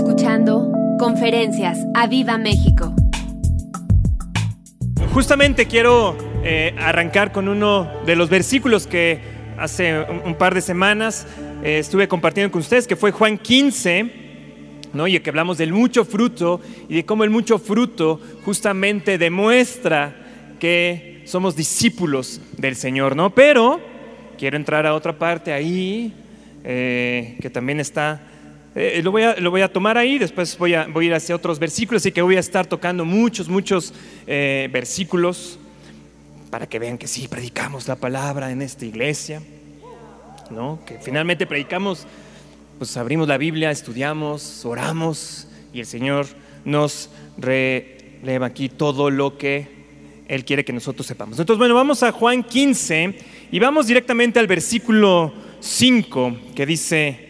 escuchando Conferencias a Viva México. Justamente quiero eh, arrancar con uno de los versículos que hace un, par de semanas eh, estuve compartiendo con ustedes, que fue Juan 15, ¿no? y que hablamos del mucho fruto y de cómo el mucho fruto justamente demuestra que somos discípulos del Señor. ¿no? Pero quiero entrar a otra parte ahí, eh, que también está eh, lo, voy a, lo, voy a, tomar ahí, después voy a, voy a, ir hacia otros versículos, así que voy a estar tocando muchos, muchos eh, versículos para que vean que sí, predicamos la palabra en esta iglesia, ¿no? que finalmente predicamos, pues abrimos la Biblia, estudiamos, oramos y el Señor nos releva aquí todo lo que Él quiere que nosotros sepamos. Entonces, bueno, vamos a Juan 15 y vamos directamente al versículo 5 que dice...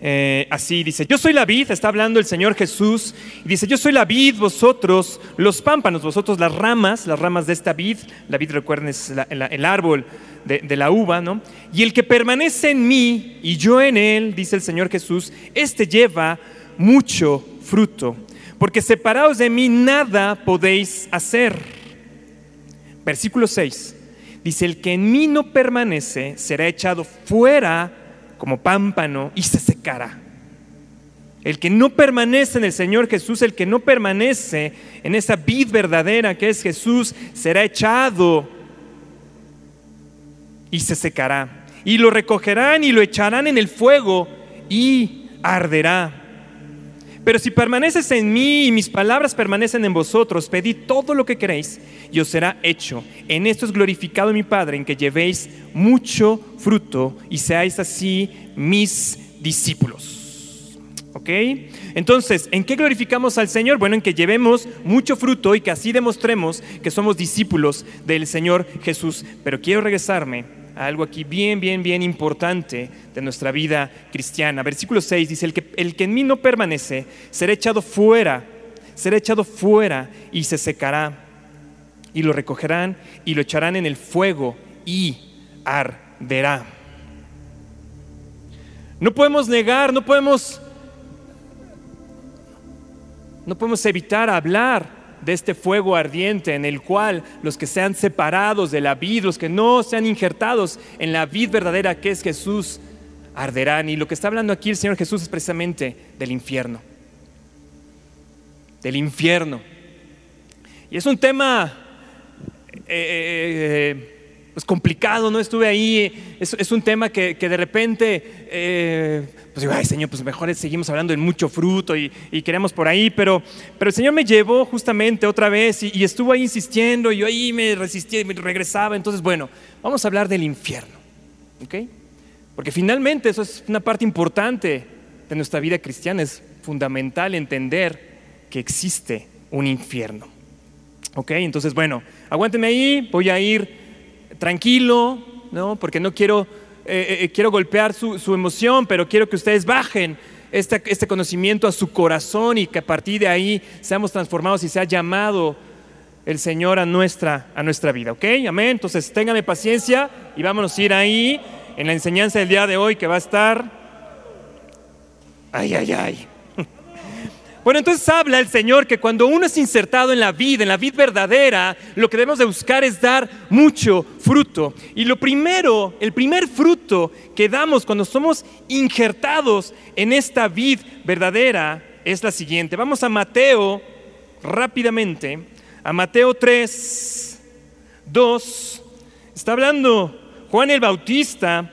Eh, así dice, yo soy la vid, está hablando el Señor Jesús, y dice, yo soy la vid, vosotros los pámpanos, vosotros las ramas, las ramas de esta vid, la vid recuerden es el árbol de, la uva, ¿no? Y el que permanece en mí y yo en él, dice el Señor Jesús, este lleva mucho fruto, porque separados de mí nada podéis hacer. Versículo 6, dice, el que en mí no permanece será echado fuera como pámpano y se secará. El que no permanece en el Señor Jesús, el que no permanece en esa vid verdadera que es Jesús, será echado y se secará. Y lo recogerán y lo echarán en el fuego y arderá. Pero si permaneces en mí y mis palabras permanecen en vosotros, pedid todo lo que queréis y os será hecho. En esto es glorificado mi Padre, en que llevéis mucho fruto y seáis así mis discípulos. ¿Ok? Entonces, ¿en qué glorificamos al Señor? Bueno, en que llevemos mucho fruto y que así demostremos que somos discípulos del Señor Jesús. Pero quiero regresarme algo aquí bien, bien, bien importante de nuestra vida cristiana. Versículo 6 dice, el que, el que en mí no permanece será echado fuera, será echado fuera y se secará. Y lo recogerán y lo echarán en el fuego y arderá. No podemos negar, no podemos, no podemos evitar hablar de este fuego ardiente en el cual los que sean separados de la vid, los que no sean injertados en la vid verdadera que es Jesús, arderán. Y lo que está hablando aquí el Señor Jesús es precisamente del infierno. Del infierno. Y es un tema eh, eh, eh, pues complicado, ¿no? Estuve ahí, es, un tema que, de repente pues digo, ay Señor, pues mejor seguimos hablando de mucho fruto y, queremos por ahí, pero, pero el Señor me llevó justamente otra vez y, estuvo ahí insistiendo y yo ahí me resistía y me regresaba. Entonces, bueno, vamos a hablar del infierno, ¿ok? Porque finalmente eso es una parte importante de nuestra vida cristiana, es fundamental entender que existe un infierno. ¿Ok? Entonces, bueno, aguántenme ahí, voy a ir tranquilo, ¿no? Porque no quiero eh, eh, eh, quiero golpear su, emoción, pero quiero que ustedes bajen este, este, conocimiento a su corazón y que a partir de ahí seamos transformados y sea llamado el Señor a nuestra, a nuestra vida. ¿Ok? Amén. Entonces, téngame paciencia y vámonos a ir ahí en la enseñanza del día de hoy que va a estar... Ay, ay, ay. Bueno, entonces habla el Señor que cuando uno es insertado en la vida, en la vida verdadera, lo que debemos de buscar es dar mucho fruto. Y lo primero, el primer fruto que damos cuando somos injertados en esta vid verdadera es la siguiente. Vamos a Mateo rápidamente, a Mateo 3, 2. Está hablando Juan el Bautista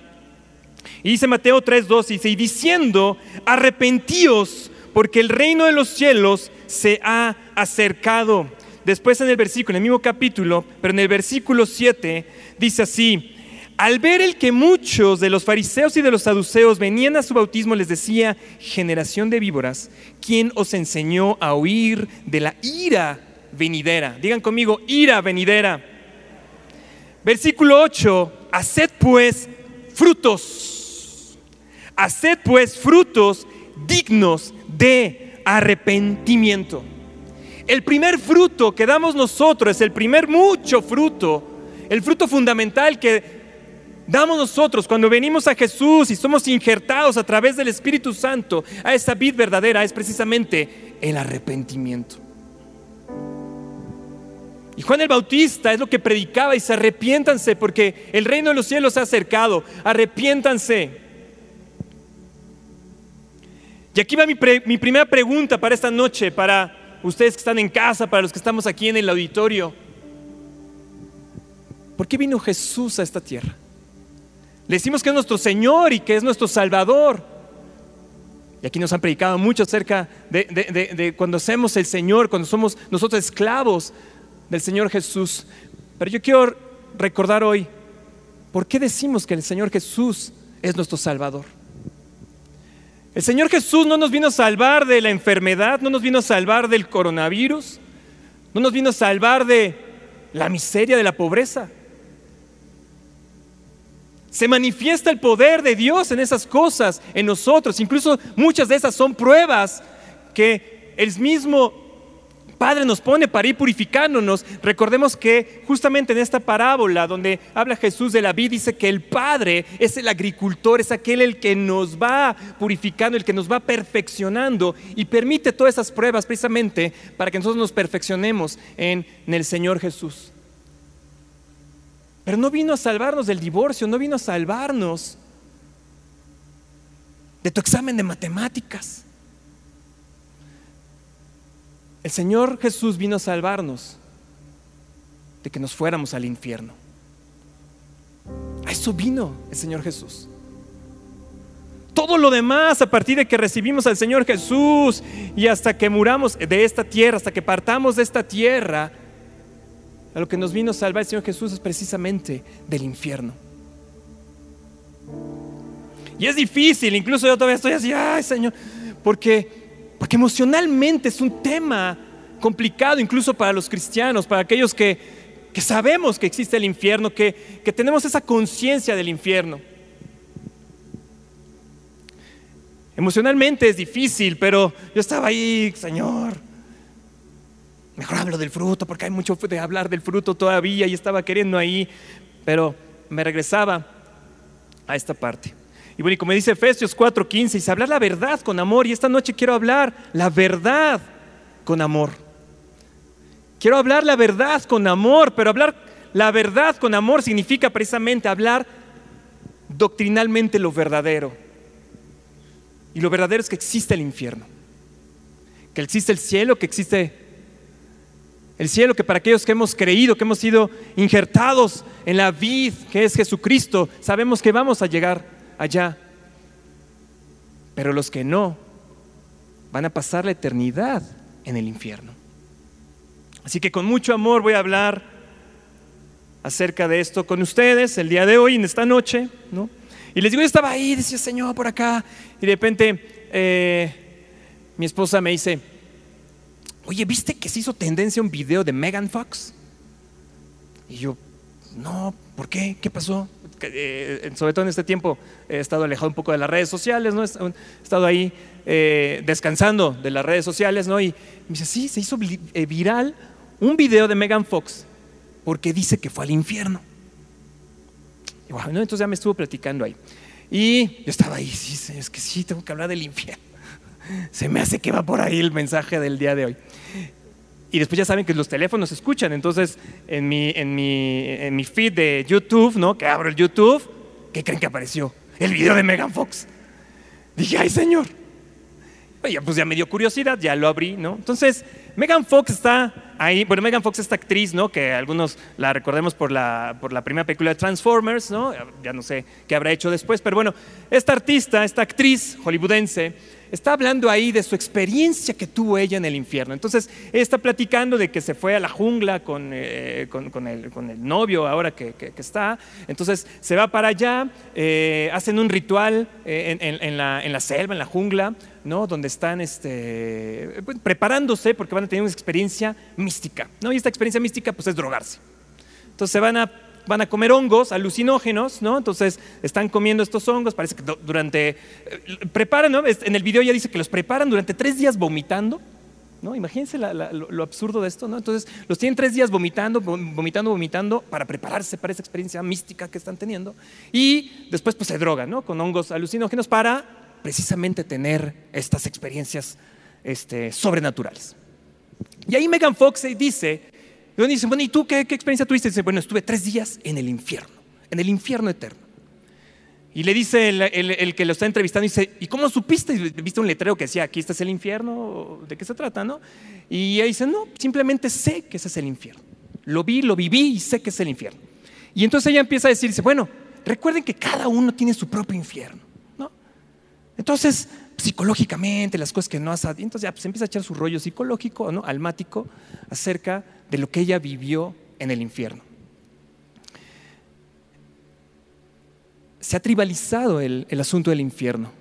y dice Mateo 3, 2, dice, y diciendo, arrepentíos porque el reino de los cielos se ha acercado. Después en el versículo, en el mismo capítulo, pero en el versículo 7, dice así, al ver el que muchos de los fariseos y de los saduceos venían a su bautismo, les decía, generación de víboras, ¿quién os enseñó a huir de la ira venidera? Digan conmigo, ira venidera. Versículo 8, haced pues frutos, haced pues frutos dignos de arrepentimiento. El primer fruto que damos nosotros es el primer mucho fruto, el fruto fundamental que damos nosotros cuando venimos a Jesús y somos injertados a través del Espíritu Santo a esa vid verdadera es precisamente el arrepentimiento. Y Juan el Bautista es lo que predicaba y se arrepiéntanse porque el reino de los cielos se ha acercado. Arrepiéntanse. Y aquí va mi, primera pregunta para esta noche, para ustedes que están en casa, para los que estamos aquí en el auditorio. ¿Por qué vino Jesús a esta tierra? Le decimos que es nuestro Señor y que es nuestro Salvador. Y aquí nos han predicado mucho acerca de, cuando hacemos el Señor, cuando somos nosotros esclavos del Señor Jesús. Pero yo quiero recordar hoy, ¿por qué decimos que el Señor Jesús es nuestro Salvador? El Señor Jesús no nos vino a salvar de la enfermedad, no nos vino a salvar del coronavirus, no nos vino a salvar de la miseria, de la pobreza. Se manifiesta el poder de Dios en esas cosas, en nosotros. Incluso muchas de esas son pruebas que el mismo Padre nos pone para ir purificándonos. Recordemos que justamente en esta parábola donde habla Jesús de la vida, dice que el Padre es el agricultor, es aquel el que nos va purificando, el que nos va perfeccionando y permite todas esas pruebas precisamente para que nosotros nos perfeccionemos en, en el Señor Jesús. Pero no vino a salvarnos del divorcio, no vino a salvarnos de tu examen de matemáticas. El Señor Jesús vino a salvarnos de que nos fuéramos al infierno. A eso vino el Señor Jesús. Todo lo demás, a partir de que recibimos al Señor Jesús y hasta que muramos de esta tierra, hasta que partamos de esta tierra, a lo que nos vino a salvar el Señor Jesús es precisamente del infierno. Y es difícil, incluso yo todavía estoy así, ay Señor, porque, porque emocionalmente es un tema complicado incluso para los cristianos, para aquellos que, que sabemos que existe el infierno, que, que tenemos esa conciencia del infierno. Emocionalmente es difícil, pero yo estaba ahí, Señor, Mejor hablo del fruto porque hay mucho de hablar del fruto todavía y estaba queriendo ahí, pero me regresaba a esta parte. Y bueno, y como dice Efesios 4:15, dice hablar la verdad con amor. Y esta noche quiero hablar la verdad con amor. Quiero hablar la verdad con amor, pero hablar la verdad con amor significa precisamente hablar doctrinalmente lo verdadero. Y lo verdadero es que existe el infierno, que existe el cielo, que existe el cielo que para aquellos que hemos creído, que hemos sido injertados en la vid que es Jesucristo, sabemos que vamos a llegar allá. Pero los que no, van a pasar la eternidad en el infierno. Así que con mucho amor voy a hablar acerca de esto con ustedes el día de hoy, en esta noche. ¿no? Y les digo, yo estaba ahí, decía Señor por acá, y de repente eh, mi esposa me dice, oye, ¿viste que se hizo tendencia un video de Megan Fox? Y yo, no, ¿por qué? ¿Qué pasó? Eh, sobre todo en este tiempo he estado alejado un poco de las redes sociales, ¿no? He estado ahí eh, descansando de las redes sociales, ¿no? Y me dice, sí, se hizo eh, viral un video de Megan Fox porque dice que fue al infierno. Y entonces ya me estuvo platicando ahí. Y yo estaba ahí, sí, es que sí, tengo que hablar del infierno. Se me hace que va por ahí el mensaje del día de hoy. Y después ya saben que los teléfonos escuchan. Entonces, en mi, en mi, en mi feed de YouTube, ¿no? Que abro el YouTube, ¿qué creen que apareció? El video de Megan Fox. Dije, ay, señor. Oye, pues ya me dio curiosidad, ya lo abrí, ¿no? Entonces, Megan Fox está ahí. Bueno, Megan Fox, esta actriz, ¿no? Que algunos la recordemos por la, por la primera película de Transformers, ¿no? Ya no sé qué habrá hecho después, pero bueno, esta artista, esta actriz hollywoodense, está hablando ahí de su experiencia que tuvo ella en el infierno. Entonces, está platicando de que se fue a la jungla con, eh, el, novio ahora que, está. Entonces, se va para allá, eh, hacen un ritual eh, en, la, selva, en la jungla, ¿no? donde están este, pues, preparándose porque van a tener una experiencia mística. ¿no? Y esta experiencia mística pues, es drogarse. Entonces, se van a van a comer hongos alucinógenos, ¿no? Entonces están comiendo estos hongos, parece que durante, eh, preparan, ¿no? En el video ya dice que los preparan durante tres días vomitando, ¿no? Imagínense lo, absurdo de esto, ¿no? Entonces los tienen tres días vomitando, vomitando, vomitando para prepararse para esa experiencia mística que están teniendo y después pues se drogan, ¿no? Con hongos alucinógenos para precisamente tener estas experiencias este, sobrenaturales. Y ahí Megan Fox dice, dice, bueno, ¿y tú qué, experiencia tuviste? Dice, bueno, estuve tres días en el infierno, en el infierno eterno. Y le dice el, que lo está entrevistando, dice, ¿y cómo supiste? ¿Viste un letrero que decía, aquí está el infierno? ¿De qué se trata? ¿no? Y ella dice, no, simplemente sé que ese es el infierno. Lo vi, lo viví y sé que es el infierno. Y entonces ella empieza a decir, dice, bueno, recuerden que cada uno tiene su propio infierno. ¿no? Entonces, psicológicamente, las cosas que no hace, entonces ya pues, empieza a echar su rollo psicológico, ¿no? almático, acerca de lo que ella vivió en el infierno. se ha tribalizado el, asunto del infierno.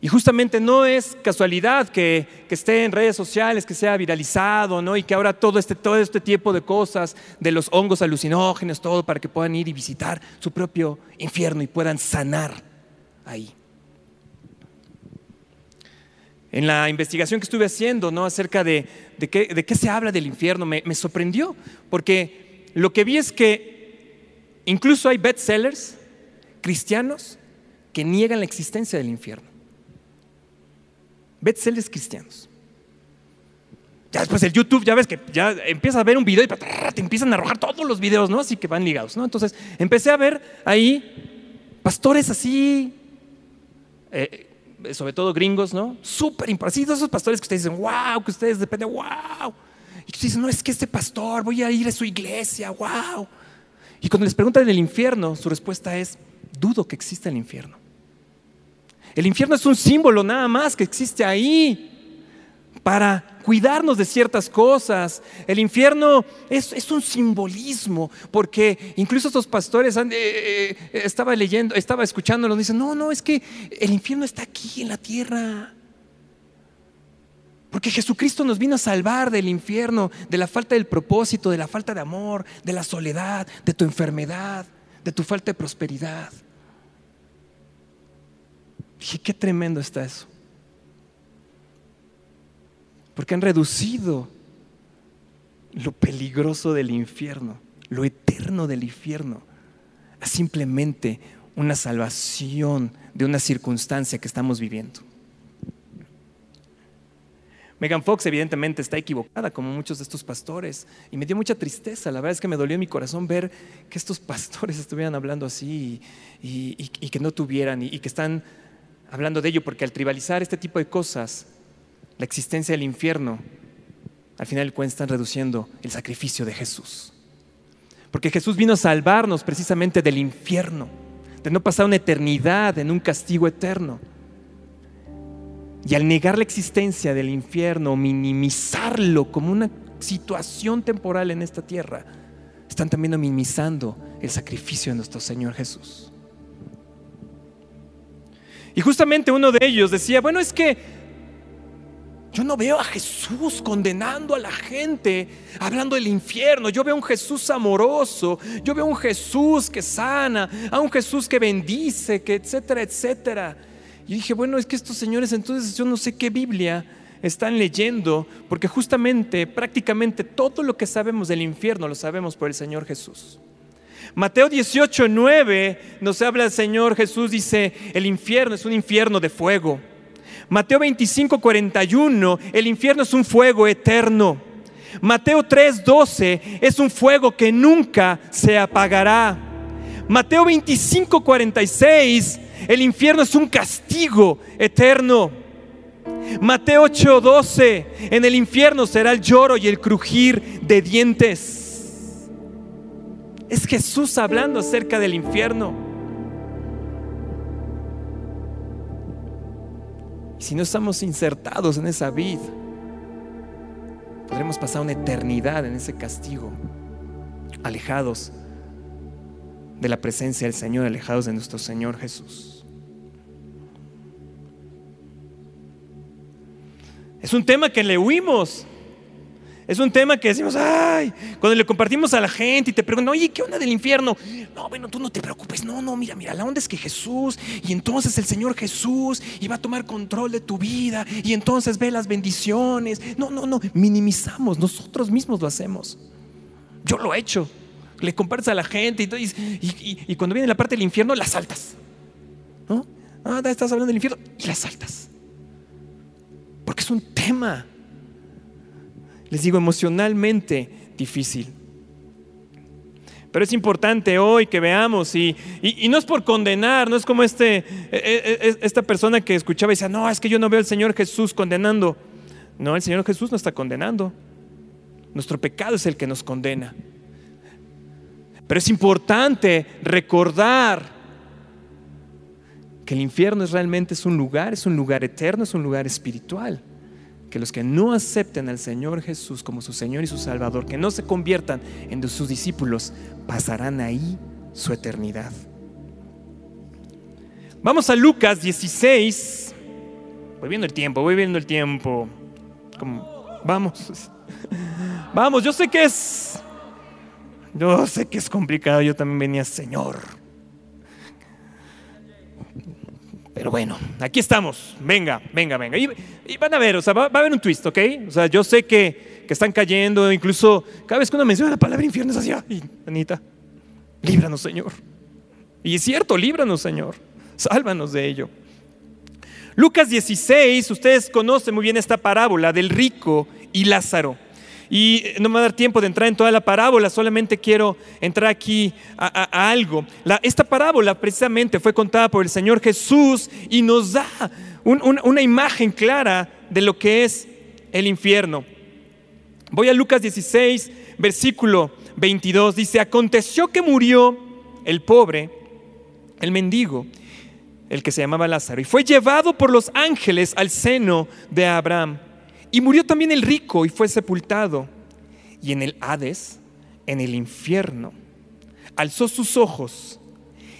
Y justamente no es casualidad que, esté en redes sociales, que sea viralizado, ¿no? Y que ahora todo este, todo este tipo de cosas, de los hongos alucinógenos, todo para que puedan ir y visitar su propio infierno y puedan sanar ahí. En la investigación que estuve haciendo, ¿no? Acerca de, qué, se habla del infierno, me, sorprendió, porque lo que vi es que Incluso hay bestsellers cristianos que niegan la existencia del infierno. Bestsellers cristianos. Ya después el YouTube, ya ves que ya empieza a ver un video y te empiezan a arrojar todos los videos, ¿no? Así que van ligados, ¿no? Entonces empecé a ver ahí pastores así, eh, sobre todo gringos, ¿no? Súper importantes. esos pastores que ustedes dicen, wow, que ustedes dependen, wow. Y ustedes dicen, no, es que este pastor, voy a ir a su iglesia, wow. Y cuando les preguntan el infierno, su respuesta es, dudo que exista el infierno. El infierno es un símbolo nada más que existe ahí para cuidarnos de ciertas cosas. El infierno es, un simbolismo, porque incluso estos pastores eh, eh, estaba leyendo, estaba dicen, no, no, es que el infierno está aquí en la tierra. Porque Jesucristo nos vino a salvar del infierno, de la falta del propósito, de la falta de amor, de la soledad, de tu enfermedad, de tu falta de prosperidad. Dije, qué tremendo está eso. Porque han reducido lo peligroso del infierno, lo eterno del infierno, a simplemente una salvación de una circunstancia que estamos viviendo. Megan Fox evidentemente está equivocada, como muchos de estos pastores, y me dio mucha tristeza. La verdad es que me dolió en mi corazón ver que estos pastores estuvieran hablando así y, que no tuvieran, y, que están hablando de ello, porque al tribalizar este tipo de cosas, la existencia del infierno, al final están reduciendo el sacrificio de Jesús. Porque Jesús vino a salvarnos precisamente del infierno, de no pasar una eternidad en un castigo eterno. Y al negar la existencia del infierno, minimizarlo como una situación temporal en esta tierra, están también minimizando el sacrificio de nuestro Señor Jesús. Y justamente uno de ellos decía, bueno, es que yo no veo a Jesús condenando a la gente, hablando del infierno. Yo veo a un Jesús amoroso, yo veo a un Jesús que sana, a un Jesús que bendice, que etcétera, etcétera. Y dije, bueno, es que estos señores entonces yo no sé qué Biblia están leyendo, porque justamente, prácticamente todo lo que sabemos del infierno lo sabemos por el Señor Jesús. Mateo 18, 9 nos habla el Señor Jesús, dice, el infierno es un infierno de fuego. Mateo 25, 41, el infierno es un fuego eterno. Mateo 3, 12 es un fuego que nunca se apagará. Mateo 25, 46 el infierno es un castigo eterno. Mateo 8:12, en el infierno será el lloro y el crujir de dientes. Es Jesús hablando acerca del infierno. Si no estamos insertados en esa vid, podremos pasar una eternidad en ese castigo, alejados de la presencia del Señor, alejados de nuestro Señor Jesús. Es un tema que le huimos. Es un tema que decimos, ay, cuando le compartimos a la gente y te preguntan, oye, ¿qué onda del infierno? No, bueno, tú no te preocupes, no, no, mira, mira, la onda es que Jesús, y entonces el Señor Jesús iba a tomar control de tu vida, y entonces ve las bendiciones. No, no, no, minimizamos, nosotros mismos lo hacemos. Yo lo he hecho. Le compartes a la gente y, y, cuando viene la parte del infierno, la saltas. ¿No? Ah, estás hablando del infierno y la saltas. Porque es un tema les digo, emocionalmente difícil. Pero es importante hoy que veamos, y, no es por condenar, no es como este, e, e, e, esta persona que escuchaba y decía, no, es que yo no veo al Señor Jesús condenando. No, el Señor Jesús no está condenando. Nuestro pecado es el que nos condena. Pero es importante recordar que el infierno es realmente es un lugar, es un lugar eterno, es un lugar espiritual que los que no acepten al Señor Jesús como su Señor y su Salvador, que no se conviertan en sus discípulos, pasarán ahí su eternidad. Vamos a Lucas 16. Voy viendo el tiempo, voy viendo el tiempo. vamos. Vamos, yo sé que es. Yo sé que es complicado. Yo también venía, Señor Pero bueno, aquí estamos. Venga, venga, venga. Y, van a ver, o sea, va, a haber un twist, ¿ok? O sea, yo sé que, que, están cayendo, incluso cada vez que uno menciona la palabra infierno es así, ay, Anita, líbranos, Señor. Y es cierto, líbranos, Señor. Sálvanos de ello. Lucas 16, ustedes conocen muy bien esta parábola del rico y Lázaro. Y no me va a dar tiempo de entrar en toda la parábola, solamente quiero entrar aquí a, algo. esta parábola precisamente fue contada por el Señor Jesús y nos da una imagen clara de lo que es el infierno. Voy a Lucas 16, versículo 22. Dice, aconteció que murió el pobre, el mendigo, el que se llamaba Lázaro, y fue llevado por los ángeles al seno de Abraham. Y murió también el rico y fue sepultado. Y en el Hades, en el infierno, alzó sus ojos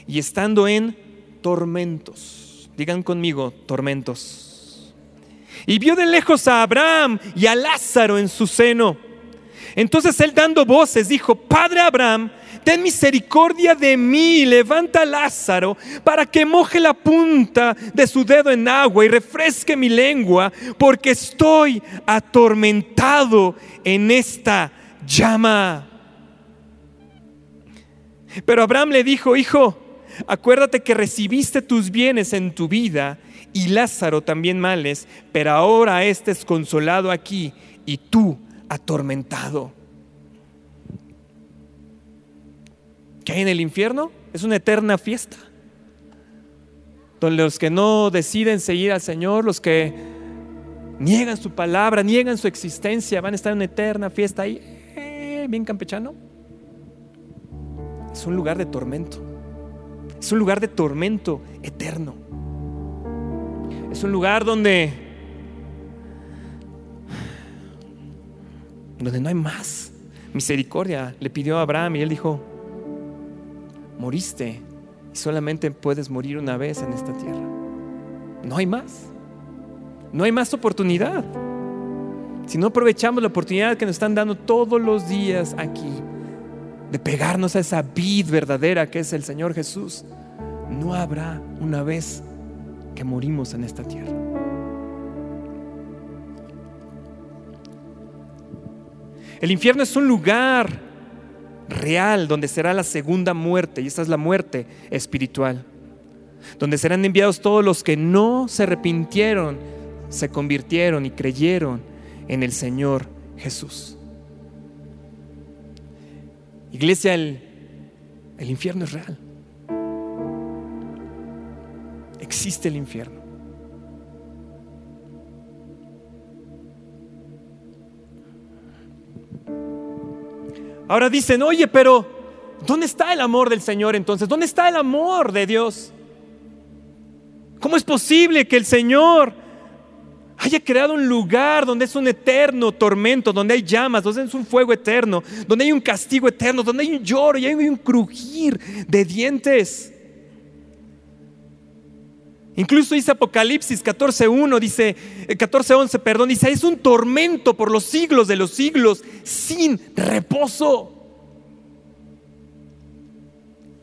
y estando en tormentos, digan conmigo, tormentos. Y vio de lejos a Abraham y a Lázaro en su seno. Entonces él dando voces dijo, Padre Abraham, ten misericordia de mí, levanta a Lázaro para que moje la punta de su dedo en agua y refresque mi lengua, porque estoy atormentado en esta llama. Pero Abraham le dijo, hijo, acuérdate que recibiste tus bienes en tu vida y Lázaro también males, pero ahora este es consolado aquí y tú atormentado. ¿Qué hay en el infierno? Es una eterna fiesta. Donde los que no deciden seguir al Señor, los que niegan su palabra, niegan su existencia, van a estar en una eterna fiesta ahí, eh, bien campechano. Es un lugar de tormento. Es un lugar de tormento eterno. Es un lugar donde donde no hay más misericordia. Le pidió a Abraham y él dijo, moriste y solamente puedes morir una vez en esta tierra. No hay más. No hay más oportunidad. Si no aprovechamos la oportunidad que nos están dando todos los días aquí de pegarnos a esa vid verdadera que es el Señor Jesús, no habrá una vez que morimos en esta tierra. El infierno es un lugar real, donde será la segunda muerte, y esta es la muerte espiritual, donde serán enviados todos los que no se arrepintieron, se convirtieron y creyeron en el Señor Jesús. Iglesia, el, el infierno es real. Existe el infierno. Ahora dicen, oye, pero ¿dónde está el amor del Señor entonces? ¿Dónde está el amor de Dios? ¿Cómo es posible que el Señor haya creado un lugar donde es un eterno tormento, donde hay llamas, donde es un fuego eterno, donde hay un castigo eterno, donde hay un lloro y hay un crujir de dientes? Incluso dice Apocalipsis 14.1, dice, 14.11, eh, perdón, dice, es un tormento por los siglos de los siglos, sin reposo.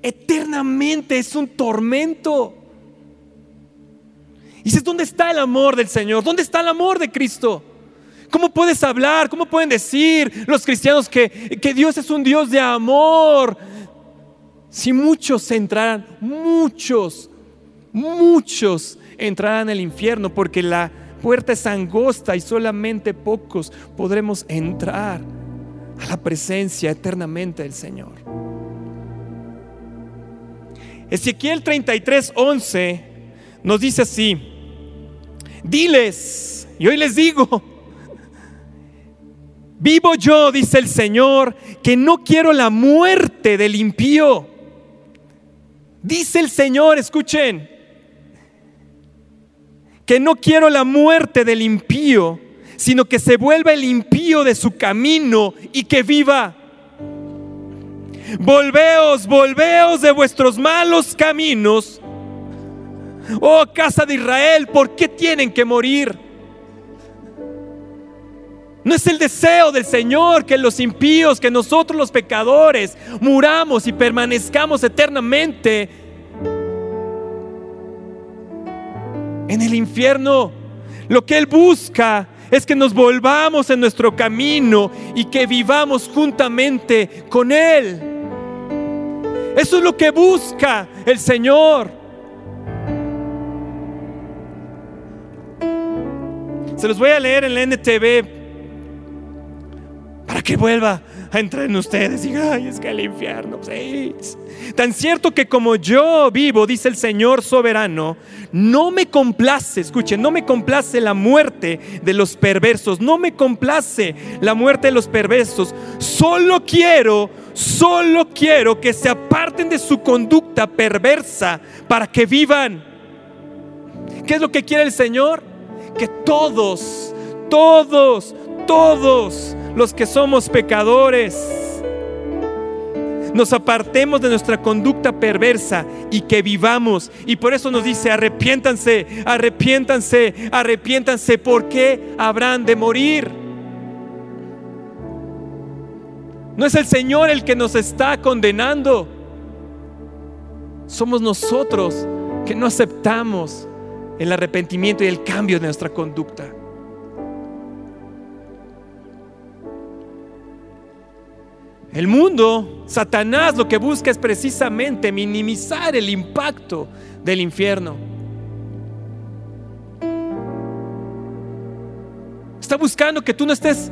Eternamente es un tormento. Y dices, ¿dónde está el amor del Señor? ¿Dónde está el amor de Cristo? ¿Cómo puedes hablar? ¿Cómo pueden decir los cristianos que, que Dios es un Dios de amor? Si muchos entrarán, muchos, muchos entrarán al infierno porque la puerta es angosta y solamente pocos podremos entrar a la presencia eternamente del Señor. Ezequiel 33, 11 nos dice así, diles, y hoy les digo, vivo yo, dice el Señor, que no quiero la muerte del impío. Dice el Señor, escuchen, que no quiero la muerte del impío, sino que se vuelva el impío de su camino y que viva. Volveos, volveos de vuestros malos caminos Oh casa de Israel, ¿por qué tienen que morir? No es el deseo del Señor que los impíos, que nosotros los pecadores, muramos y permanezcamos eternamente en el infierno. Lo que Él busca es que nos volvamos en nuestro camino y que vivamos juntamente con Él. Eso es lo que busca el Señor. Se los voy a leer en la NTV para que vuelva entrar en ustedes y ay, es que el infierno, pues, Tan cierto que como yo vivo, dice el Señor soberano, no me complace, escuchen, no me complace la muerte de los perversos, no me complace la muerte de los perversos, solo quiero, solo quiero que se aparten de su conducta perversa para que vivan. ¿Qué es lo que quiere el Señor? que todos, todos, todos los que somos pecadores, nos apartemos de nuestra conducta perversa y que vivamos. Y por eso nos dice, arrepiéntanse, arrepiéntanse, arrepiéntanse, porque habrán de morir. No es el Señor el que nos está condenando. Somos nosotros que no aceptamos el arrepentimiento y el cambio de nuestra conducta. El mundo, Satanás, lo que busca es precisamente minimizar el impacto del infierno. Está buscando que tú no estés,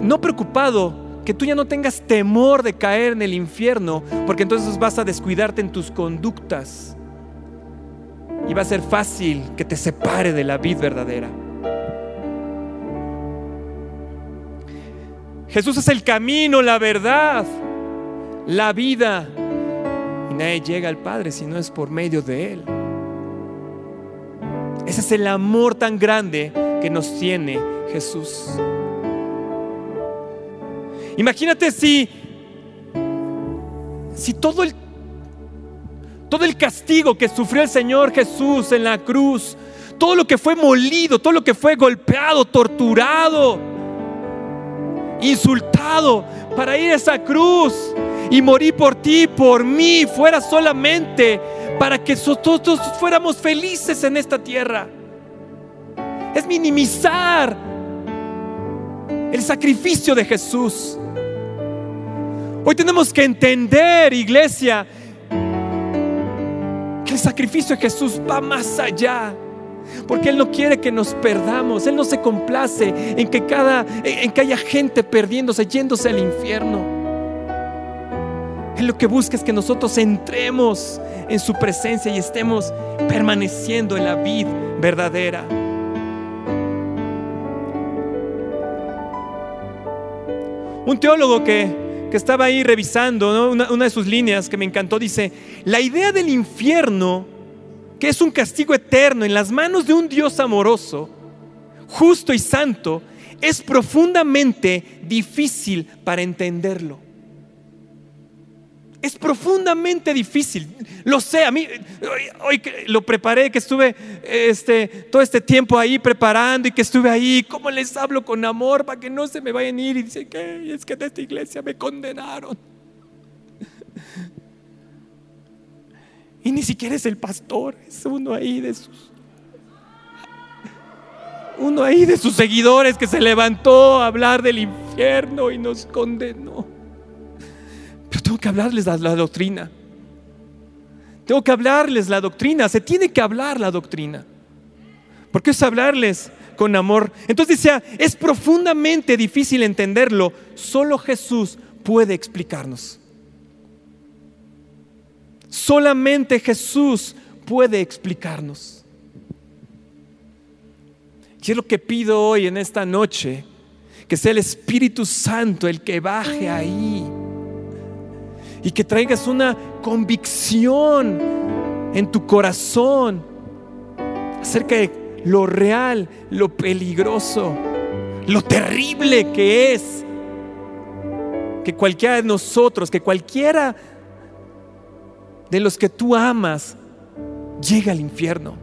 no preocupado, que tú ya no tengas temor de caer en el infierno, porque entonces vas a descuidarte en tus conductas y va a ser fácil que te separe de la vida verdadera. Jesús es el camino, la verdad, la vida. Y nadie llega al Padre si no es por medio de Él. Ese es el amor tan grande que nos tiene Jesús. Imagínate si, si todo el todo el castigo que sufrió el Señor Jesús en la cruz, todo lo que fue molido, todo lo que fue golpeado, torturado, insultado para ir a esa cruz y morir por ti, por mí, fuera solamente para que nosotros fuéramos felices en esta tierra. Es minimizar el sacrificio de Jesús. Hoy tenemos que entender, iglesia, el sacrificio de Jesús va más allá. Porque Él no quiere que nos perdamos. Él no se complace en que, cada, en que haya gente perdiéndose, yéndose al infierno. Él lo que busca es que nosotros entremos en su presencia y estemos permaneciendo en la vida verdadera. Un teólogo que que estaba ahí revisando una de sus líneas que me encantó, dice, la idea del infierno, que es un castigo eterno en las manos de un Dios amoroso, justo y santo, es profundamente difícil para entenderlo. es profundamente difícil. Lo sé, a mí hoy, lo preparé, que estuve este, todo este tiempo ahí preparando y que estuve ahí, ¿cómo les hablo con amor para que no se me vayan a ir? Y dicen que es que en esta iglesia me condenaron. Ni siquiera es el pastor, es uno ahí de sus uno ahí de sus seguidores que se levantó a hablar del infierno y nos condenó. Pero tengo que hablarles la, la doctrina. Tengo que hablarles la doctrina. Se tiene que hablar la doctrina. Porque es hablarles con amor. Entonces decía, es profundamente difícil entenderlo. Solo Jesús puede explicarnos. Solamente Jesús puede explicarnos. Y es lo que pido hoy en esta noche, que sea el Espíritu Santo el que baje ahí y que traigas una convicción en tu corazón acerca de lo real, lo peligroso, lo terrible que es que cualquiera de nosotros, que cualquiera de los que tú amas llegue al infierno.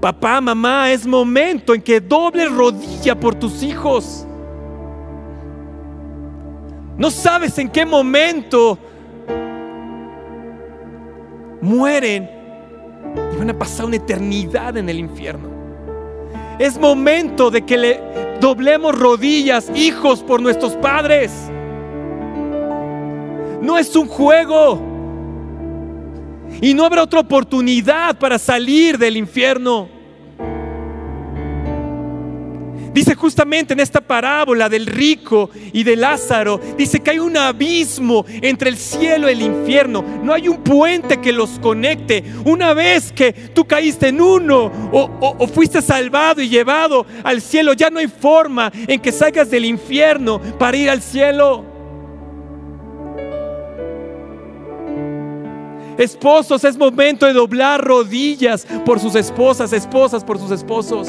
Papá, mamá, es momento en que doble rodilla por tus hijos. No sabes en qué momento mueren y van a pasar una eternidad en el infierno. Es momento de que le doblemos rodillas, hijos, por nuestros padres. No es un juego. Y no habrá otra oportunidad para salir del infierno. Dice justamente en esta parábola del rico y de Lázaro, dice que hay un abismo entre el cielo y el infierno. No hay un puente que los conecte. Una vez que tú caíste en uno o, fuiste salvado y llevado al cielo, ya no hay forma en que salgas del infierno para ir al cielo. Esposos, es momento de doblar rodillas por sus esposas, esposas por sus esposos.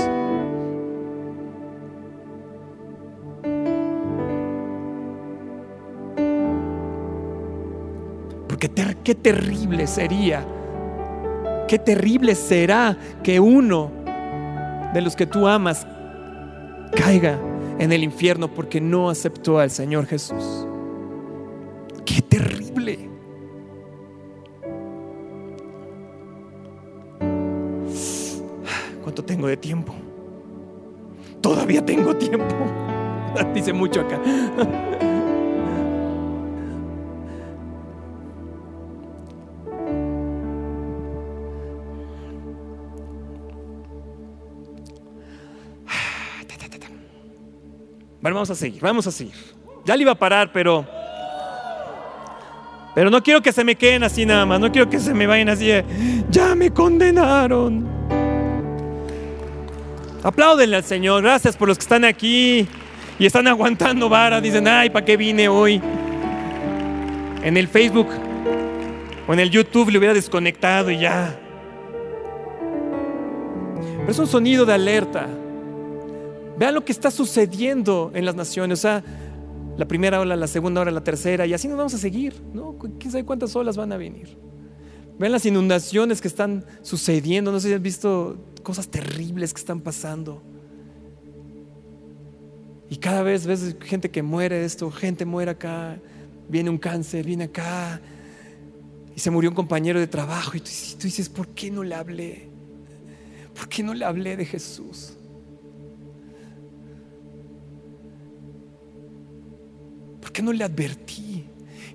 qué terrible sería, qué terrible será que uno de los que tú amas caiga en el infierno porque no aceptó al Señor Jesús. Qué terrible. ¿Cuánto tengo de tiempo? Todavía tengo tiempo. Dice mucho acá. vamos a seguir, vamos a seguir. Ya le iba a parar, pero. Pero no quiero que se me queden así nada más. No quiero que se me vayan así. ya me condenaron. Apláudenle al Señor. Gracias por los que están aquí y están aguantando vara. Dicen, ay, ¿para qué vine hoy? En el Facebook o en el YouTube le hubiera desconectado y ya. Pero es un sonido de alerta. Vean lo que está sucediendo en las naciones. O sea, la primera ola, la segunda ola, la tercera, y así nos vamos a seguir. ¿no? ¿Quién sabe cuántas olas van a venir? Vean las inundaciones que están sucediendo. No sé si han visto cosas terribles que están pasando. Y cada vez ves gente que muere de esto, gente muere acá, viene un cáncer, viene acá, y se murió un compañero de trabajo. Y tú, dices, ¿por qué no le hablé? ¿Por qué no le hablé de Jesús? qué no le advertí?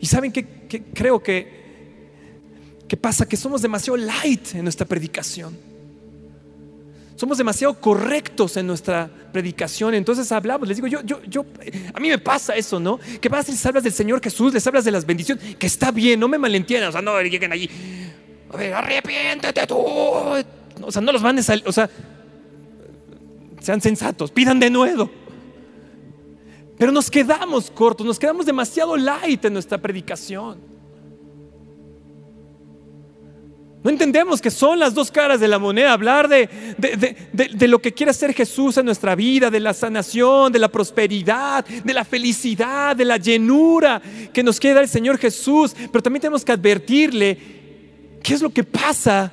Y saben que, creo que, que pasa que somos demasiado light en nuestra predicación. Somos demasiado correctos en nuestra predicación. Entonces hablamos, les digo, yo, yo, yo, a mí me pasa eso, ¿no? Que vas y les hablas del Señor Jesús, les hablas de las bendiciones, que está bien, no me malentiendan, o sea, no lleguen allí, a ver, arrepiéntete tú. O sea, no los van a salir, o sea, sean sensatos, pidan de nuevo. Pero nos quedamos cortos, nos quedamos demasiado light en nuestra predicación. No entendemos que son las dos caras de la moneda, hablar de, de, lo que quiere hacer Jesús en nuestra vida, de la sanación, de la prosperidad, de la felicidad, de la llenura que nos quiere dar el Señor Jesús. Pero también tenemos que advertirle qué es lo que pasa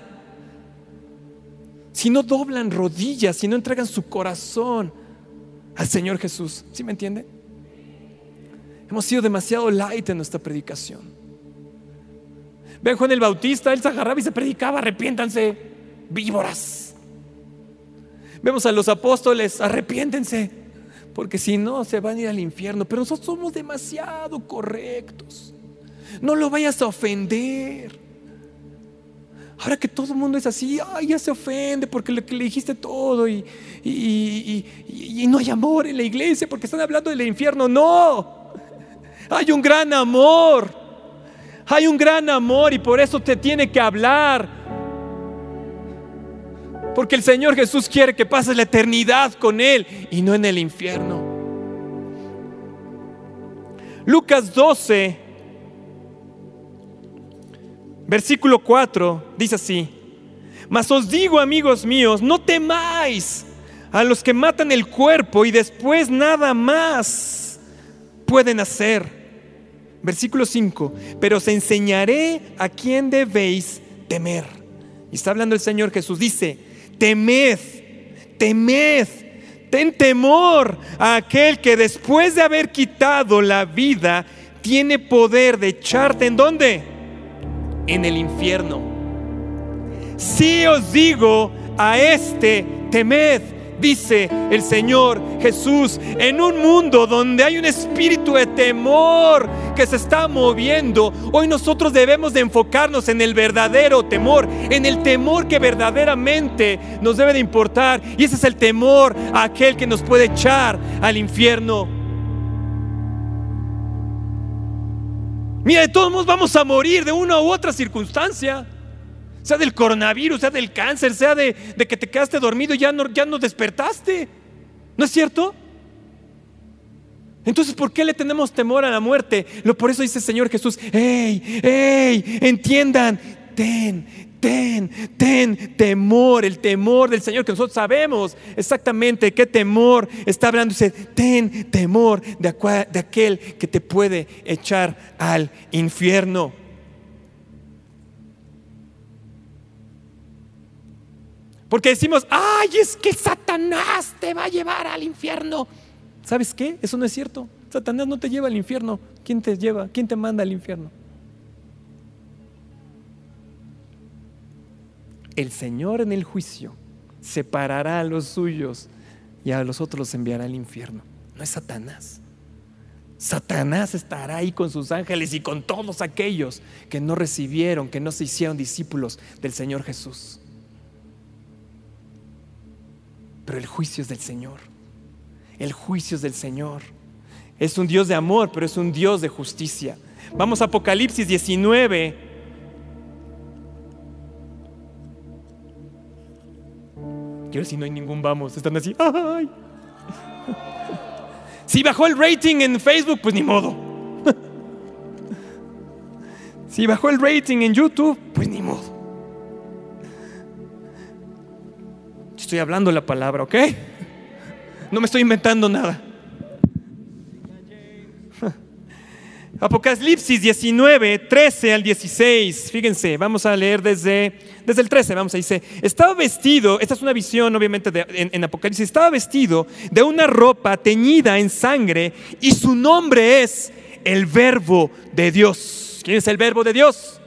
si no doblan rodillas, si no entregan su corazón al Señor Jesús. ¿Sí me entiende? Hemos sido demasiado light en nuestra predicación. Ven Juan el Bautista, él se agarraba y se predicaba, arrepiéntanse, víboras. Vemos a los apóstoles, arrepiéntense, porque si no se van a ir al infierno. Pero nosotros somos demasiado correctos. No lo vayas a ofender. Ahora que todo el mundo es así, ay, ya se ofende porque le, le dijiste todo y, y, no hay amor en la iglesia porque están hablando del infierno. No, hay un gran amor. Hay un gran amor y por eso te tiene que hablar. Porque el Señor Jesús quiere que pases la eternidad con Él y no en el infierno. Lucas 12, versículo 4, dice así. Mas os digo, amigos míos, no temáis a los que matan el cuerpo y después nada más pueden hacer. Versículo 5, pero os enseñaré a quién debéis temer. Y está hablando el Señor Jesús, dice, temed, temed, ten temor a aquel que después de haber quitado la vida, tiene poder de echarte en dónde? En el infierno. Si os digo a este, temed dice el Señor Jesús, en un mundo donde hay un espíritu de temor que se está moviendo, hoy nosotros debemos de enfocarnos en el verdadero temor, en el temor que verdaderamente nos debe de importar. Y ese es el temor a aquel que nos puede echar al infierno. Mira, de todos modos vamos a morir de una u otra circunstancia sea del coronavirus, sea del cáncer, sea de, que te quedaste dormido y ya no, ya no despertaste. ¿No es cierto? Entonces, ¿por qué le tenemos temor a la muerte? Lo, por eso dice el Señor Jesús, hey, hey, entiendan, ten, ten, ten temor, el temor del Señor, que nosotros sabemos exactamente qué temor está hablando. Dice, ten temor de, de aquel que te puede echar al infierno. Porque decimos, ay, es que Satanás te va a llevar al infierno. ¿Sabes qué? Eso no es cierto. Satanás no te lleva al infierno. ¿Quién te lleva? ¿Quién te manda al infierno? El Señor en el juicio separará a los suyos y a los otros los enviará al infierno. No es Satanás. Satanás estará ahí con sus ángeles y con todos aquellos que no recibieron, que no se hicieron discípulos del Señor Jesús pero el juicio es del Señor. El juicio es del Señor. Es un Dios de amor, pero es un Dios de justicia. Vamos a Apocalipsis 19. Quiero si no hay ningún vamos. Están así. Si bajó el rating en Facebook, pues ni modo. Si bajó el rating en YouTube, pues ni modo. Estoy hablando la palabra, ¿ok? No me estoy inventando nada. Apocalipsis 19, 13 al 16. Fíjense, vamos a leer desde, desde el 13. Vamos a dice: Estaba vestido, esta es una visión, obviamente, en, en, Apocalipsis. Estaba vestido de una ropa teñida en sangre, y su nombre es el Verbo de Dios. ¿Quién es el Verbo de Dios?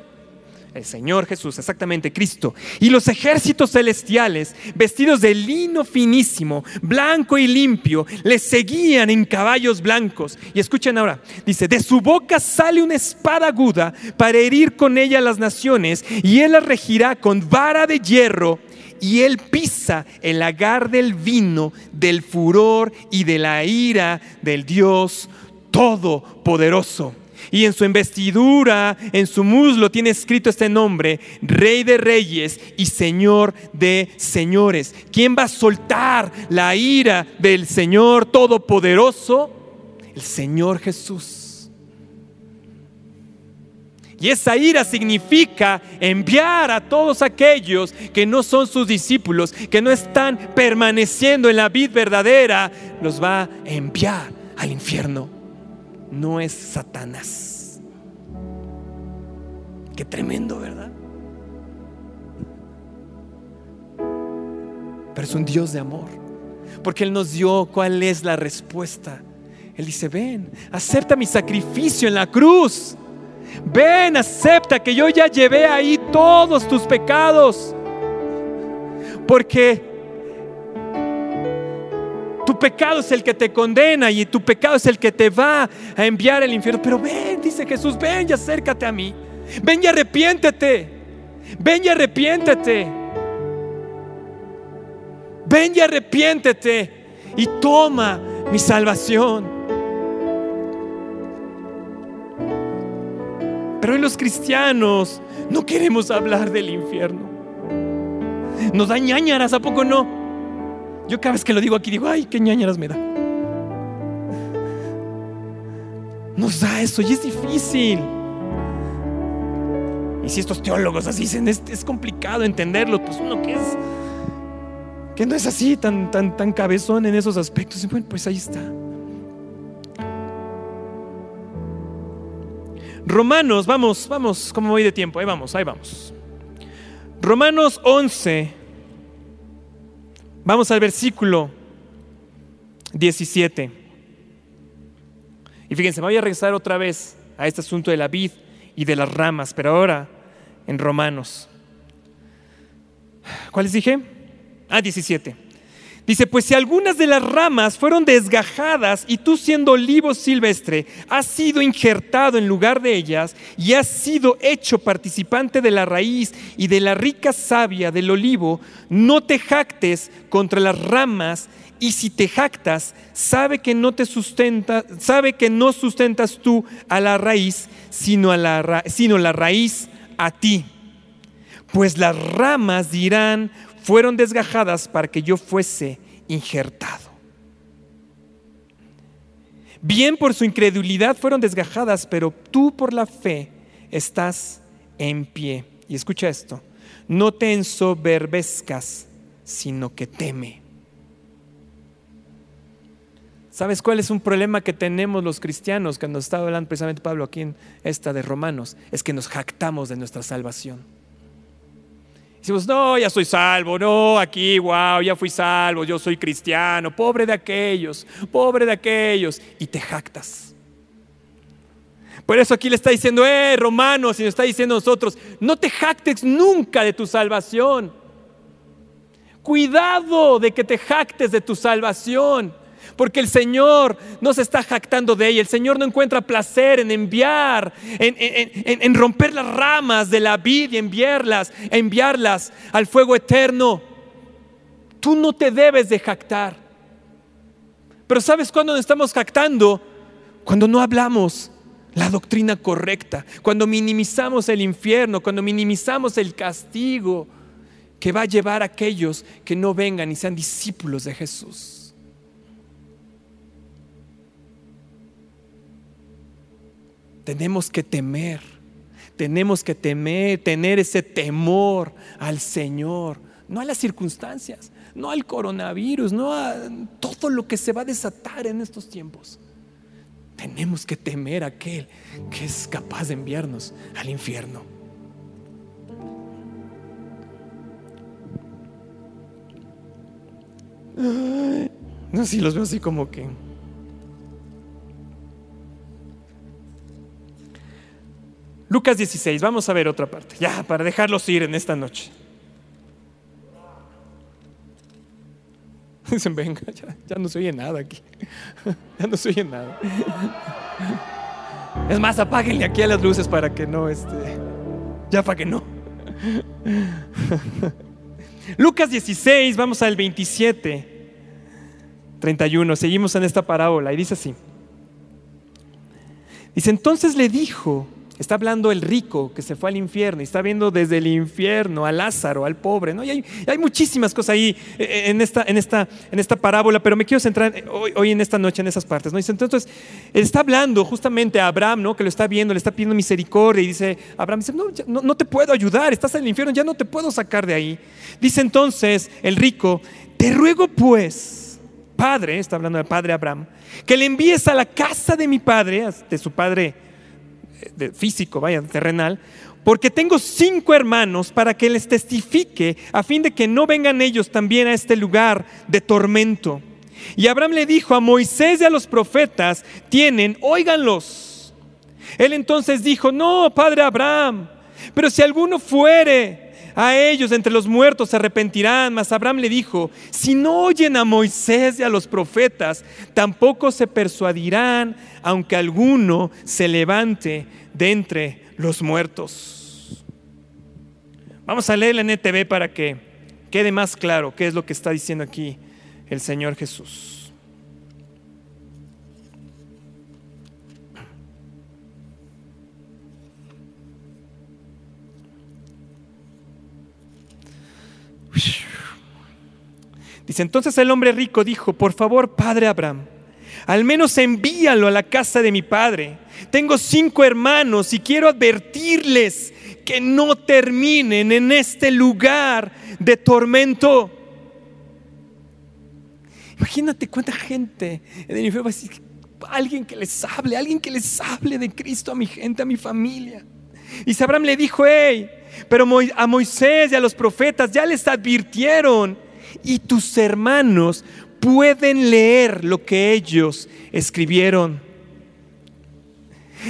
El Señor Jesús, exactamente Cristo, y los ejércitos celestiales, vestidos de lino finísimo, blanco y limpio, le seguían en caballos blancos. Y escuchen ahora, dice, de su boca sale una espada aguda para herir con ella las naciones, y él las regirá con vara de hierro, y él pisa el lagar del vino, del furor y de la ira del Dios Todopoderoso y en su investidura, en su muslo, tiene escrito este nombre, Rey de Reyes y Señor de Señores. ¿Quién va a soltar la ira del Señor Todopoderoso? El Señor Jesús. Y esa ira significa enviar a todos aquellos que no son sus discípulos, que no están permaneciendo en la vida verdadera, los va a enviar al infierno. No es Satanás. Qué tremendo, ¿verdad? Pero es un Dios de amor. Porque Él nos dio cuál es la respuesta. Él dice, ven, acepta mi sacrificio en la cruz. Ven, acepta que yo ya llevé ahí todos tus pecados. Porque tu pecado es el que te condena y tu pecado es el que te va a enviar al infierno. Pero ven, dice Jesús, ven y acércate a mí. Ven y arrepiéntete. Ven y arrepiéntete. Ven y arrepiéntete y toma mi salvación. Pero hoy los cristianos no queremos hablar del infierno. Nos da ñañaras, ¿a poco no? Yo cada vez que lo digo aquí digo, ay, qué ñañaras me da. Nos da eso y es difícil. Y si estos teólogos así dicen, es, es complicado entenderlo, pues uno que es, que no es así tan, tan, tan cabezón en esos aspectos, bueno, pues ahí está. Romanos, vamos, vamos, como voy de tiempo, ahí vamos, ahí vamos. Romanos 11, vamos al versículo 17. Y fíjense, me voy a regresar otra vez a este asunto de la vid y de las ramas, pero ahora en Romanos. ¿Cuáles dije? Ah, 17. Dice, pues si algunas de las ramas fueron desgajadas y tú siendo olivo silvestre has sido injertado en lugar de ellas y has sido hecho participante de la raíz y de la rica savia del olivo, no te jactes contra las ramas y si te jactas, sabe que no te sustenta, sabe que no sustentas tú a la raíz, sino, a la, sino la raíz a ti. Pues las ramas dirán, fueron desgajadas para que yo fuese injertado. Bien por su incredulidad fueron desgajadas, pero tú por la fe estás en pie. Y escucha esto, no te ensoberbezcas, sino que teme. ¿Sabes cuál es un problema que tenemos los cristianos? Cuando estaba hablando precisamente Pablo aquí en esta de Romanos, es que nos jactamos de nuestra salvación. Decimos, no, ya soy salvo, no, aquí, wow, ya fui salvo, yo soy cristiano, pobre de aquellos, pobre de aquellos, y te jactas. Por eso aquí le está diciendo, eh, romanos, y nos está diciendo a nosotros, no te jactes nunca de tu salvación. Cuidado de que te jactes de tu salvación. Porque el Señor no se está jactando de ella. El Señor no encuentra placer en enviar, en, romper las ramas de la vida y enviarlas, enviarlas al fuego eterno. Tú no te debes de jactar. Pero ¿sabes cuándo nos estamos jactando? Cuando no hablamos la doctrina correcta, cuando minimizamos el infierno, cuando minimizamos el castigo que va a llevar a aquellos que no vengan y sean discípulos de Jesús. Tenemos que temer, tenemos que temer, tener ese temor al Señor, no a las circunstancias, no al coronavirus, no a todo lo que se va a desatar en estos tiempos. Tenemos que temer a aquel que es capaz de enviarnos al infierno. No sé si los veo así como que... Lucas 16, vamos a ver otra parte, ya, para dejarlos ir en esta noche. Dicen, venga, ya, no se oye nada aquí. Ya no se oye nada. Es más, apáguenle aquí a las luces para que no, este, ya para que no. Lucas 16, vamos al 27, 31, seguimos en esta parábola y dice así. Dice, entonces le dijo, Está hablando el rico que se fue al infierno y está viendo desde el infierno a Lázaro, al pobre. ¿no? Y hay, muchísimas cosas ahí eh, eh, en esta, en, esta, en esta parábola, pero me quiero centrar hoy, hoy en esta noche en esas partes. ¿no? Entonces, está hablando justamente a Abraham, ¿no? que lo está viendo, le está pidiendo misericordia y dice, Abraham dice, no, no, no te puedo ayudar, estás en el infierno, ya no te puedo sacar de ahí. Dice entonces el rico, te ruego pues, padre, está hablando del padre Abraham, que le envíes a la casa de mi padre, de su padre físico, vaya, terrenal, porque tengo cinco hermanos para que les testifique a fin de que no vengan ellos también a este lugar de tormento. Y Abraham le dijo a Moisés y a los profetas, tienen, óiganlos. Él entonces dijo, no, padre Abraham, pero si alguno fuere a ellos entre los muertos se arrepentirán. Mas Abraham le dijo, si no oyen a Moisés y a los profetas, tampoco se persuadirán, aunque alguno se levante de entre los muertos. Vamos a leer la NTV para que quede más claro qué es lo que está diciendo aquí el Señor Jesús. Entonces el hombre rico dijo, por favor, padre Abraham, al menos envíalo a la casa de mi padre. Tengo cinco hermanos y quiero advertirles que no terminen en este lugar de tormento. Imagínate cuánta gente en el infierno va a decir, alguien que les hable, alguien que les hable de Cristo a mi gente, a mi familia. Y Abraham le dijo, hey, pero a Moisés y a los profetas ya les advirtieron y tus hermanos pueden leer lo que ellos escribieron.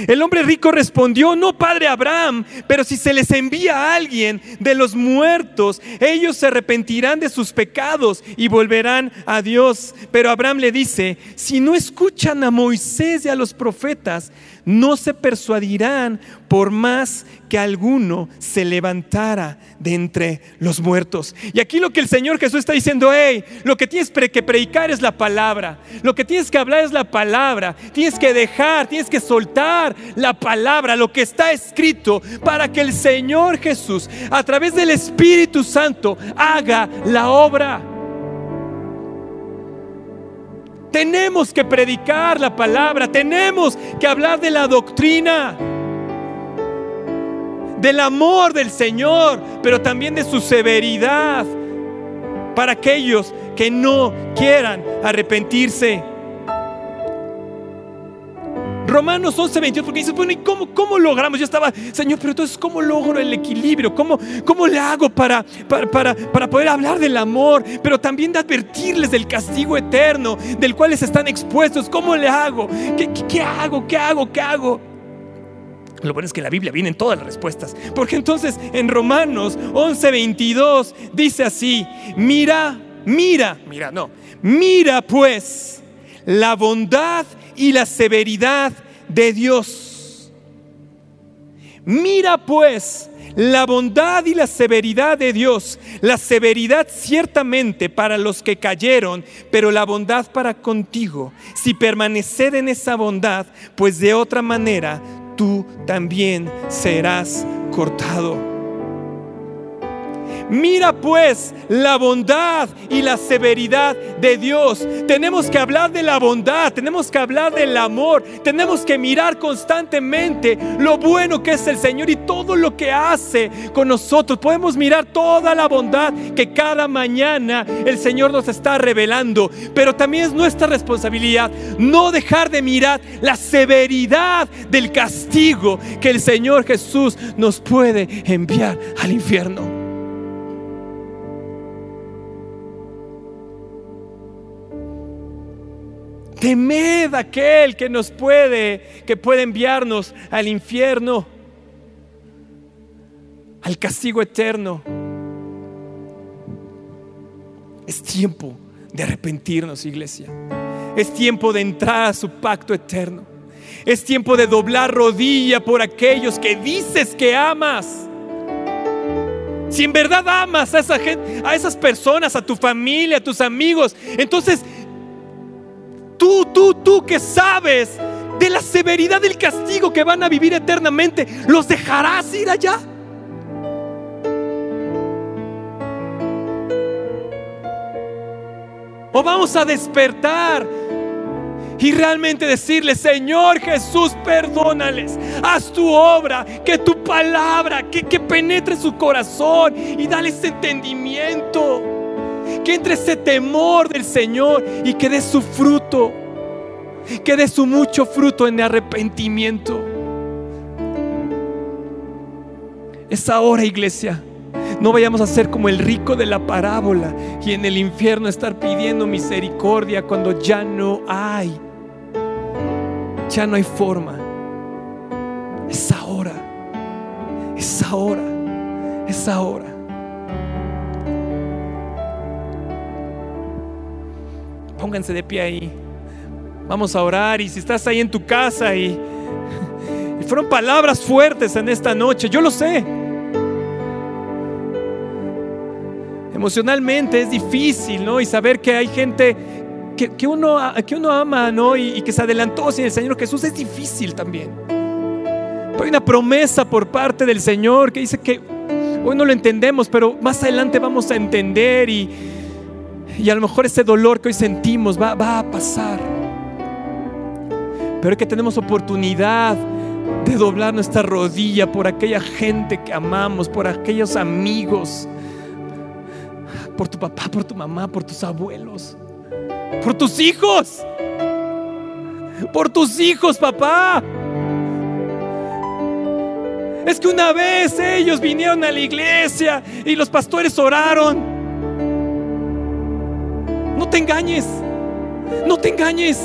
El hombre rico respondió, no, padre Abraham, pero si se les envía a alguien de los muertos, ellos se arrepentirán de sus pecados y volverán a Dios. Pero Abraham le dice, si no escuchan a Moisés y a los profetas, no se persuadirán por más que alguno se levantara de entre los muertos. Y aquí lo que el Señor Jesús está diciendo, hey, lo que tienes que predicar es la palabra, lo que tienes que hablar es la palabra, tienes que dejar, tienes que soltar la palabra, lo que está escrito, para que el Señor Jesús, a través del Espíritu Santo, haga la obra. Tenemos que predicar la palabra, tenemos que hablar de la doctrina, del amor del Señor, pero también de su severidad para aquellos que no quieran arrepentirse. Romanos 11, 22, porque dices, bueno, ¿y cómo, cómo logramos? Yo estaba, Señor, pero entonces, ¿cómo logro el equilibrio? ¿Cómo, cómo le hago para, para, para, poder hablar del amor, pero también de advertirles del castigo eterno, del cual están expuestos? ¿Cómo le hago? ¿Qué, qué, hago? ¿Qué hago? ¿Qué hago? Lo bueno es que la Biblia vienen todas las respuestas. Porque entonces en Romanos 11, 22 dice así, mira, mira, mira, no, mira pues la bondad y la severidad de Dios. Mira pues la bondad y la severidad de Dios. La severidad ciertamente para los que cayeron, pero la bondad para contigo. Si permanecer en esa bondad, pues de otra manera tú también serás cortado. Mira pues la bondad y la severidad de Dios. Tenemos que hablar de la bondad, tenemos que hablar del amor, tenemos que mirar constantemente lo bueno que es el Señor y todo lo que hace con nosotros. Podemos mirar toda la bondad que cada mañana el Señor nos está revelando, pero también es nuestra responsabilidad no dejar de mirar la severidad del castigo que el Señor Jesús nos puede enviar al infierno. Temed aquel que nos puede, que puede enviarnos al infierno, al castigo eterno. Es tiempo de arrepentirnos, iglesia. Es tiempo de entrar a su pacto eterno. Es tiempo de doblar rodilla por aquellos que dices que amas. Si en verdad amas a esa gente, a esas personas, a tu familia, a tus amigos, entonces Tú, tú, tú que sabes de la severidad del castigo que van a vivir eternamente, ¿los dejarás ir allá? O vamos a despertar y realmente decirle, Señor Jesús, perdónales, haz tu obra, que tu palabra, que, que penetre su corazón y dale ese entendimiento, que entre ese temor del Señor y que dé su fruto, que dé su mucho fruto en arrepentimiento. Es ahora, iglesia. No vayamos a ser como el rico de la parábola y en el infierno estar pidiendo misericordia cuando ya no hay. Ya no hay forma. Es ahora. Es ahora. Es ahora. Pónganse de pie ahí. Vamos a orar y si estás ahí en tu casa y, y fueron palabras fuertes en esta noche, yo lo sé. emocionalmente es difícil, ¿no? Y saber que hay gente que, uno, que uno ama, ¿no? Y, que se adelantó sin el Señor Jesús es difícil también. Pero hay una promesa por parte del Señor que dice que hoy no lo entendemos, pero más adelante vamos a entender y, y a lo mejor ese dolor que hoy sentimos va, va a pasar. Pero es que tenemos oportunidad de doblar nuestra rodilla por aquella gente que amamos, por aquellos amigos por tu papá, por tu mamá, por tus abuelos, por tus hijos, por tus hijos, papá. Es que una vez ellos vinieron a la iglesia y los pastores oraron. No te engañes, no te engañes.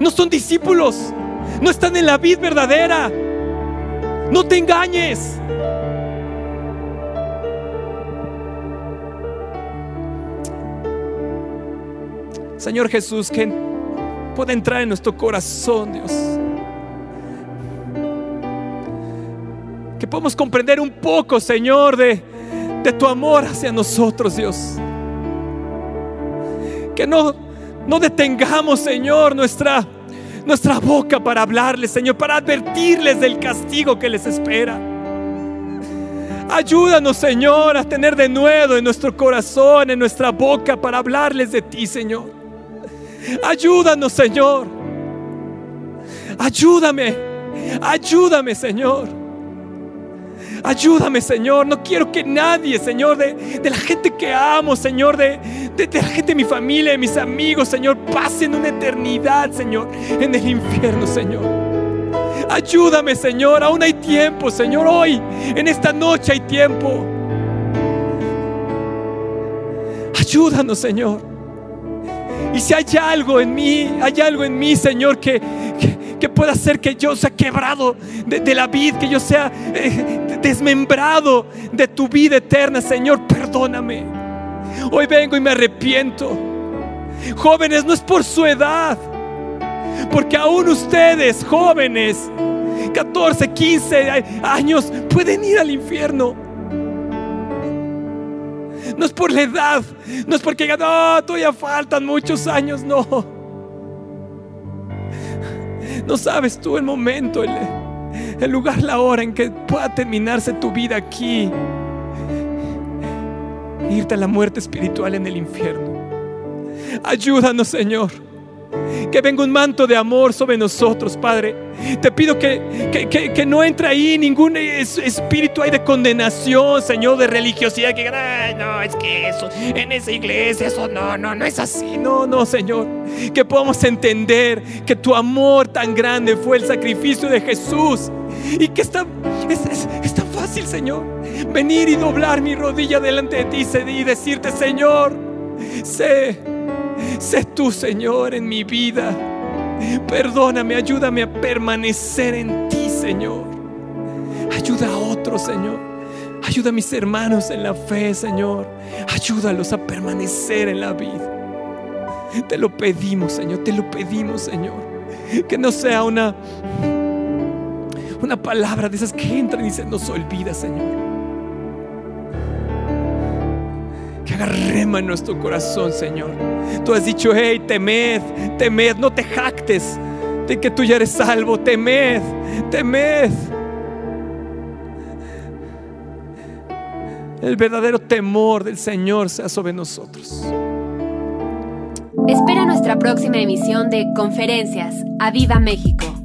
No son discípulos, no están en la vida verdadera. No te engañes. Señor Jesús, que pueda entrar en nuestro corazón, Dios. Que podamos comprender un poco, Señor, de, de tu amor hacia nosotros, Dios. Que no, no detengamos, Señor, nuestra, nuestra boca para hablarles, Señor, para advertirles del castigo que les espera. Ayúdanos, Señor, a tener de nuevo en nuestro corazón, en nuestra boca, para hablarles de ti, Señor. Ayúdanos, Señor. Ayúdame. Ayúdame, Señor. Ayúdame, Señor. No quiero que nadie, Señor, de, la gente que amo, Señor, de, de, la gente de mi familia, de mis amigos, Señor, pasen una eternidad, Señor, en el infierno, Señor. Ayúdame, Señor. Aún hay tiempo, Señor. Hoy, en esta noche hay tiempo. Ayúdanos, Señor. Y si hay algo en mí, hay algo en mí, Señor, que, que, pueda hacer que yo sea quebrado de, la vida, que yo sea eh, desmembrado de tu vida eterna, Señor, perdóname. Hoy vengo y me arrepiento. Jóvenes, no es por su edad, porque aún ustedes, jóvenes, 14, 15 años, pueden ir al infierno. No es por la edad, no es porque no, todavía faltan muchos años, no. No sabes tú el momento, el, el lugar, la hora en que pueda terminarse tu vida aquí. Irte a la muerte espiritual en el infierno. Ayúdanos, Señor. Que venga un manto de amor sobre nosotros, Padre. Te pido que, que, no entre ahí ningún espíritu de condenación, Señor, de religiosidad. Que no, es que eso, en esa iglesia, eso no, no, no es así. No, no, Señor. Que podamos entender que tu amor tan grande fue el sacrificio de Jesús. Y que está, es, tan fácil, Señor, venir y doblar mi rodilla delante de ti y decirte, Señor, sé Sé tú, Señor, en mi vida. Perdóname, ayúdame a permanecer en ti, Señor. Ayuda a otros, Señor. Ayuda a mis hermanos en la fe, Señor. Ayúdalos a permanecer en la vida. Te lo pedimos, Señor. Te lo pedimos, Señor. Que no sea una una palabra de esas que entran y se nos olvida, Señor. Que haga rema en nuestro corazón, Señor. Tú has dicho, hey, temed, temed, no te jactes de que tú ya eres salvo, temed, temed. El verdadero temor del Señor sea sobre nosotros. Espera nuestra próxima emisión de Conferencias. ¡A Viva México!